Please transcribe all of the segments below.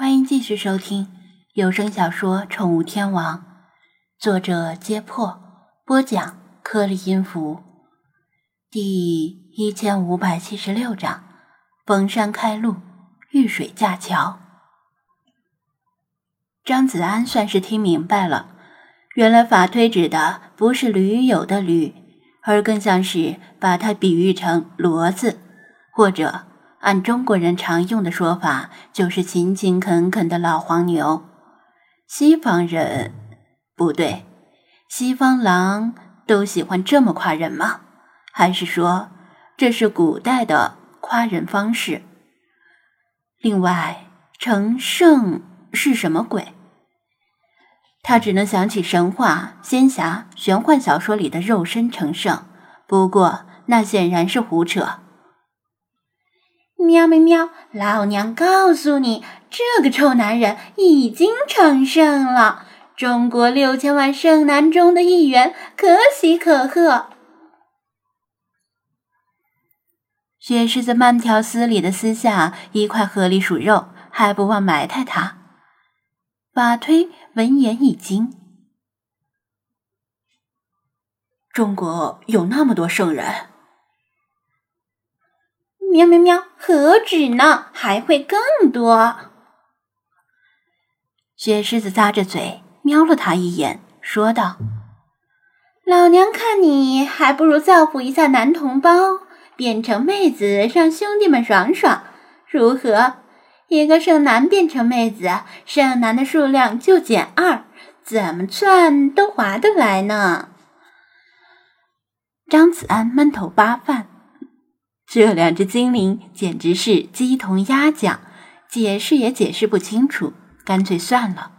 欢迎继续收听有声小说《宠物天王》，作者：揭破，播讲：颗粒音符，第一千五百七十六章：逢山开路，遇水架桥。张子安算是听明白了，原来法推指的不是驴友的驴，而更像是把它比喻成骡子，或者。按中国人常用的说法，就是勤勤恳恳的老黄牛。西方人不对，西方狼都喜欢这么夸人吗？还是说这是古代的夸人方式？另外，成圣是什么鬼？他只能想起神话、仙侠、玄幻小说里的肉身成圣，不过那显然是胡扯。喵喵喵！老娘告诉你，这个臭男人已经成圣了，中国六千万圣男中的一员，可喜可贺。雪狮子慢条斯理的撕下一块河狸鼠肉，还不忘埋汰他。法推闻言一惊：中国有那么多圣人？喵喵喵！何止呢，还会更多。雪狮子咂着嘴瞄了他一眼，说道：“老娘看你还不如造福一下男同胞，变成妹子让兄弟们爽爽，如何？一个剩男变成妹子，剩男的数量就减二，怎么算都划得来呢？”张子安闷头扒饭。这两只精灵简直是鸡同鸭讲，解释也解释不清楚，干脆算了。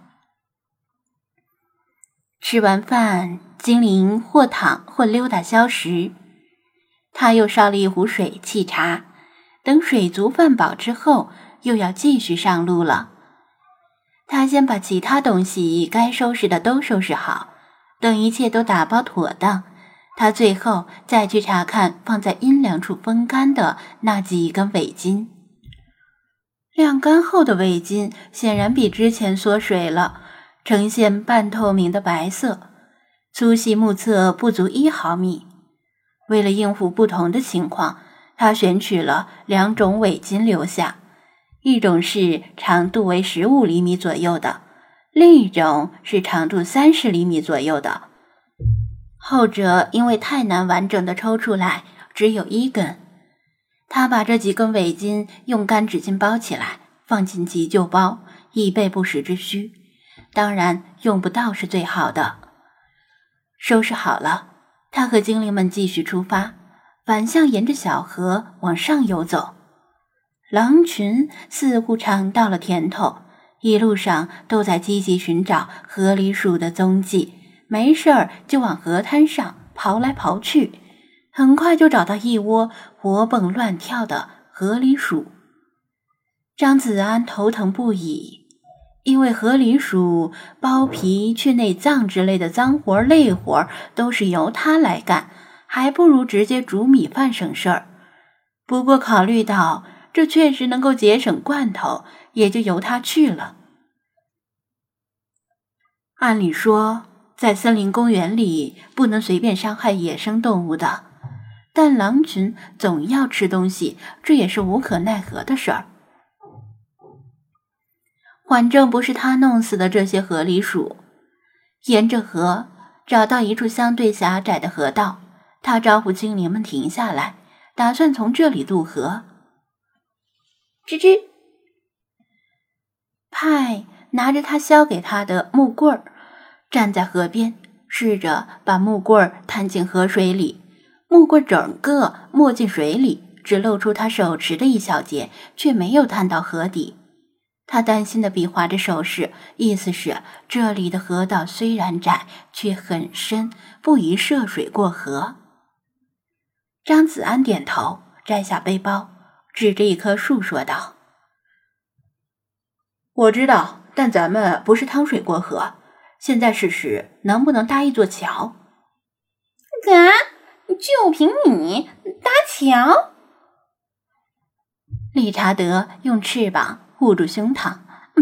吃完饭，精灵或躺或溜达消食。他又烧了一壶水沏茶，等水足饭饱之后，又要继续上路了。他先把其他东西该收拾的都收拾好，等一切都打包妥当。他最后再去查看放在阴凉处风干的那几根围巾，晾干后的围巾显然比之前缩水了，呈现半透明的白色，粗细目测不足一毫米。为了应付不同的情况，他选取了两种围巾留下，一种是长度为十五厘米左右的，另一种是长度三十厘米左右的。后者因为太难完整的抽出来，只有一根。他把这几根围巾用干纸巾包起来，放进急救包，以备不时之需。当然，用不到是最好的。收拾好了，他和精灵们继续出发，反向沿着小河往上游走。狼群似乎尝到了甜头，一路上都在积极寻找河狸鼠的踪迹。没事儿就往河滩上刨来刨去，很快就找到一窝活蹦乱跳的河狸鼠。张子安头疼不已，因为河狸鼠剥皮、去内脏之类的脏活累活都是由他来干，还不如直接煮米饭省事儿。不过考虑到这确实能够节省罐头，也就由他去了。按理说。在森林公园里不能随便伤害野生动物的，但狼群总要吃东西，这也是无可奈何的事儿。反正不是他弄死的这些河狸鼠。沿着河找到一处相对狭窄的河道，他招呼精灵们停下来，打算从这里渡河。吱吱，派拿着他削给他的木棍儿。站在河边，试着把木棍探进河水里。木棍整个没进水里，只露出他手持的一小截，却没有探到河底。他担心的比划着手势，意思是这里的河道虽然窄，却很深，不宜涉水过河。张子安点头，摘下背包，指着一棵树说道：“我知道，但咱们不是趟水过河。”现在试试能不能搭一座桥？啊！就凭你搭桥？理查德用翅膀护住胸膛，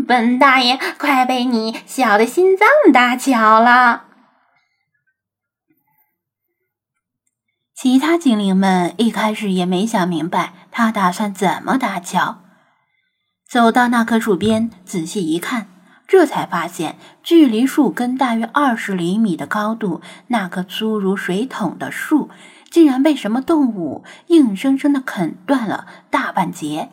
本大爷快被你笑的心脏搭桥了。其他精灵们一开始也没想明白他打算怎么搭桥，走到那棵树边仔细一看，这才发现距离树根大约二十厘米的高度，那棵粗如水桶的树竟然被什么动物硬生生的啃断了大半截，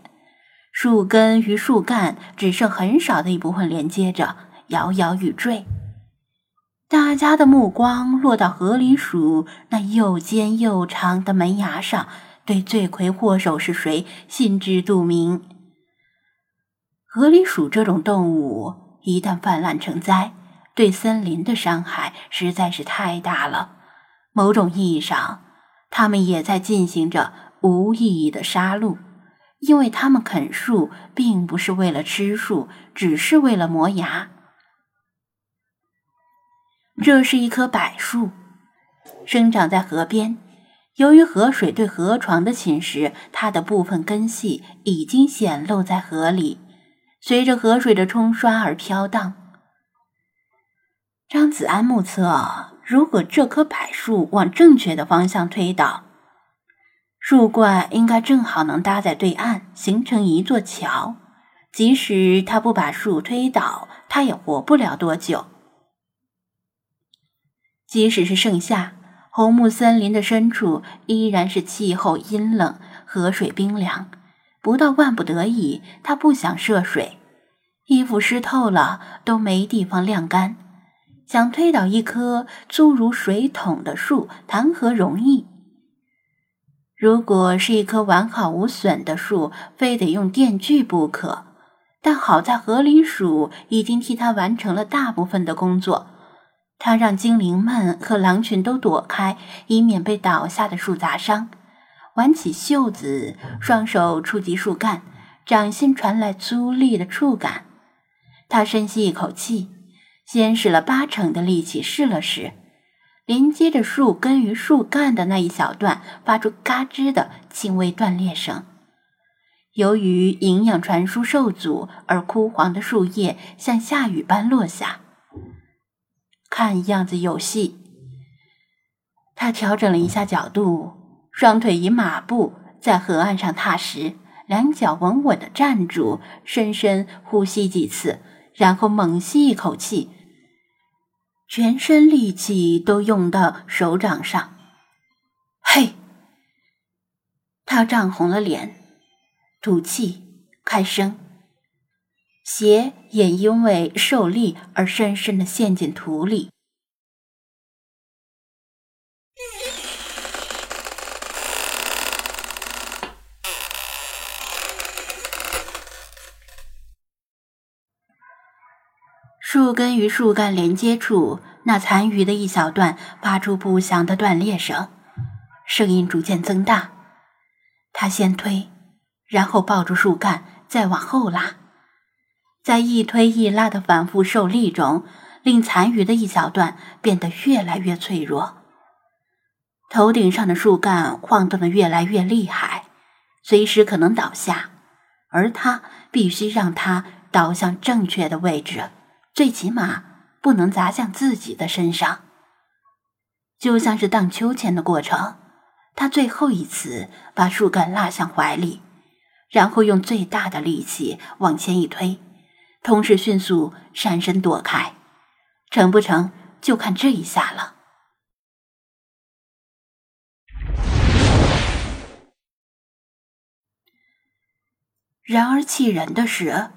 树根与树干只剩很少的一部分连接着，摇摇欲坠。大家的目光落到河狸鼠那又尖又长的门牙上，对罪魁祸首是谁心知肚明。河狸鼠这种动物一旦泛滥成灾，对森林的伤害实在是太大了。某种意义上，它们也在进行着无意义的杀戮，因为它们啃树并不是为了吃树，只是为了磨牙。这是一棵柏树，生长在河边。由于河水对河床的侵蚀，它的部分根系已经显露在河里，随着河水的冲刷而飘荡。张子安目测，如果这棵柏树往正确的方向推倒，树冠应该正好能搭在对岸，形成一座桥。即使他不把树推倒，他也活不了多久。即使是盛夏，红木森林的深处依然是气候阴冷，河水冰凉。不到万不得已，他不想涉水，衣服湿透了都没地方晾干。想推倒一棵粗如水桶的树，谈何容易？如果是一棵完好无损的树，非得用电锯不可。但好在河狸鼠已经替他完成了大部分的工作。他让精灵们和狼群都躲开，以免被倒下的树砸伤。挽起袖子，双手触及树干，掌心传来粗粝的触感。他深吸一口气，先使了八成的力气试了试，连接着树根与树干的那一小段发出嘎吱的轻微断裂声。由于营养传输受阻，而枯黄的树叶像下雨般落下。看样子有戏。他调整了一下角度，双腿以马步在河岸上踏实，两脚稳稳的站住，深深呼吸几次，然后猛吸一口气，全身力气都用到手掌上。嘿！他涨红了脸，吐气，开声。鞋也因为受力而深深的陷进土里。树根与树干连接处，那残余的一小段发出不祥的断裂声，声音逐渐增大。他先推，然后抱住树干，再往后拉。在一推一拉的反复受力中，令残余的一小段变得越来越脆弱。头顶上的树干晃动的越来越厉害，随时可能倒下，而他必须让它倒向正确的位置，最起码不能砸向自己的身上。就像是荡秋千的过程，他最后一次把树干拉向怀里，然后用最大的力气往前一推。同时迅速闪身躲开，成不成就看这一下了。然而气人的是，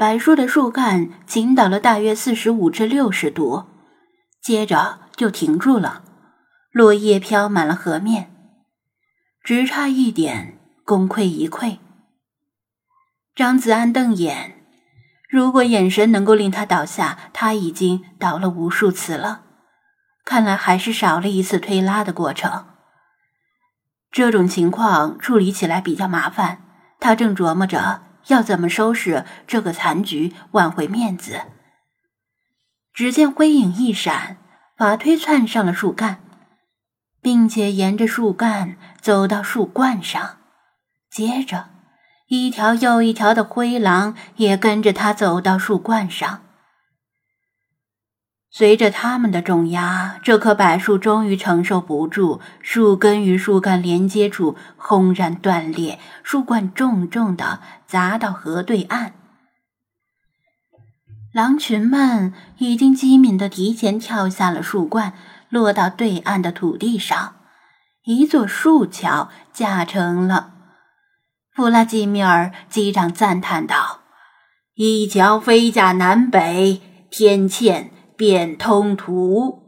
柏树的树干倾倒了大约四十五至六十度，接着就停住了，落叶飘满了河面，只差一点功亏一篑。张子安瞪眼。如果眼神能够令他倒下，他已经倒了无数次了。看来还是少了一次推拉的过程。这种情况处理起来比较麻烦，他正琢磨着要怎么收拾这个残局，挽回面子。只见灰影一闪，法推窜上了树干，并且沿着树干走到树冠上，接着。一条又一条的灰狼也跟着他走到树冠上。随着他们的重压，这棵柏树终于承受不住，树根与树干连接处轰然断裂，树冠重重的砸到河对岸。狼群们已经机敏的提前跳下了树冠，落到对岸的土地上，一座树桥架成了。弗拉基米尔机长赞叹道：“一桥飞架南北，天堑变通途。”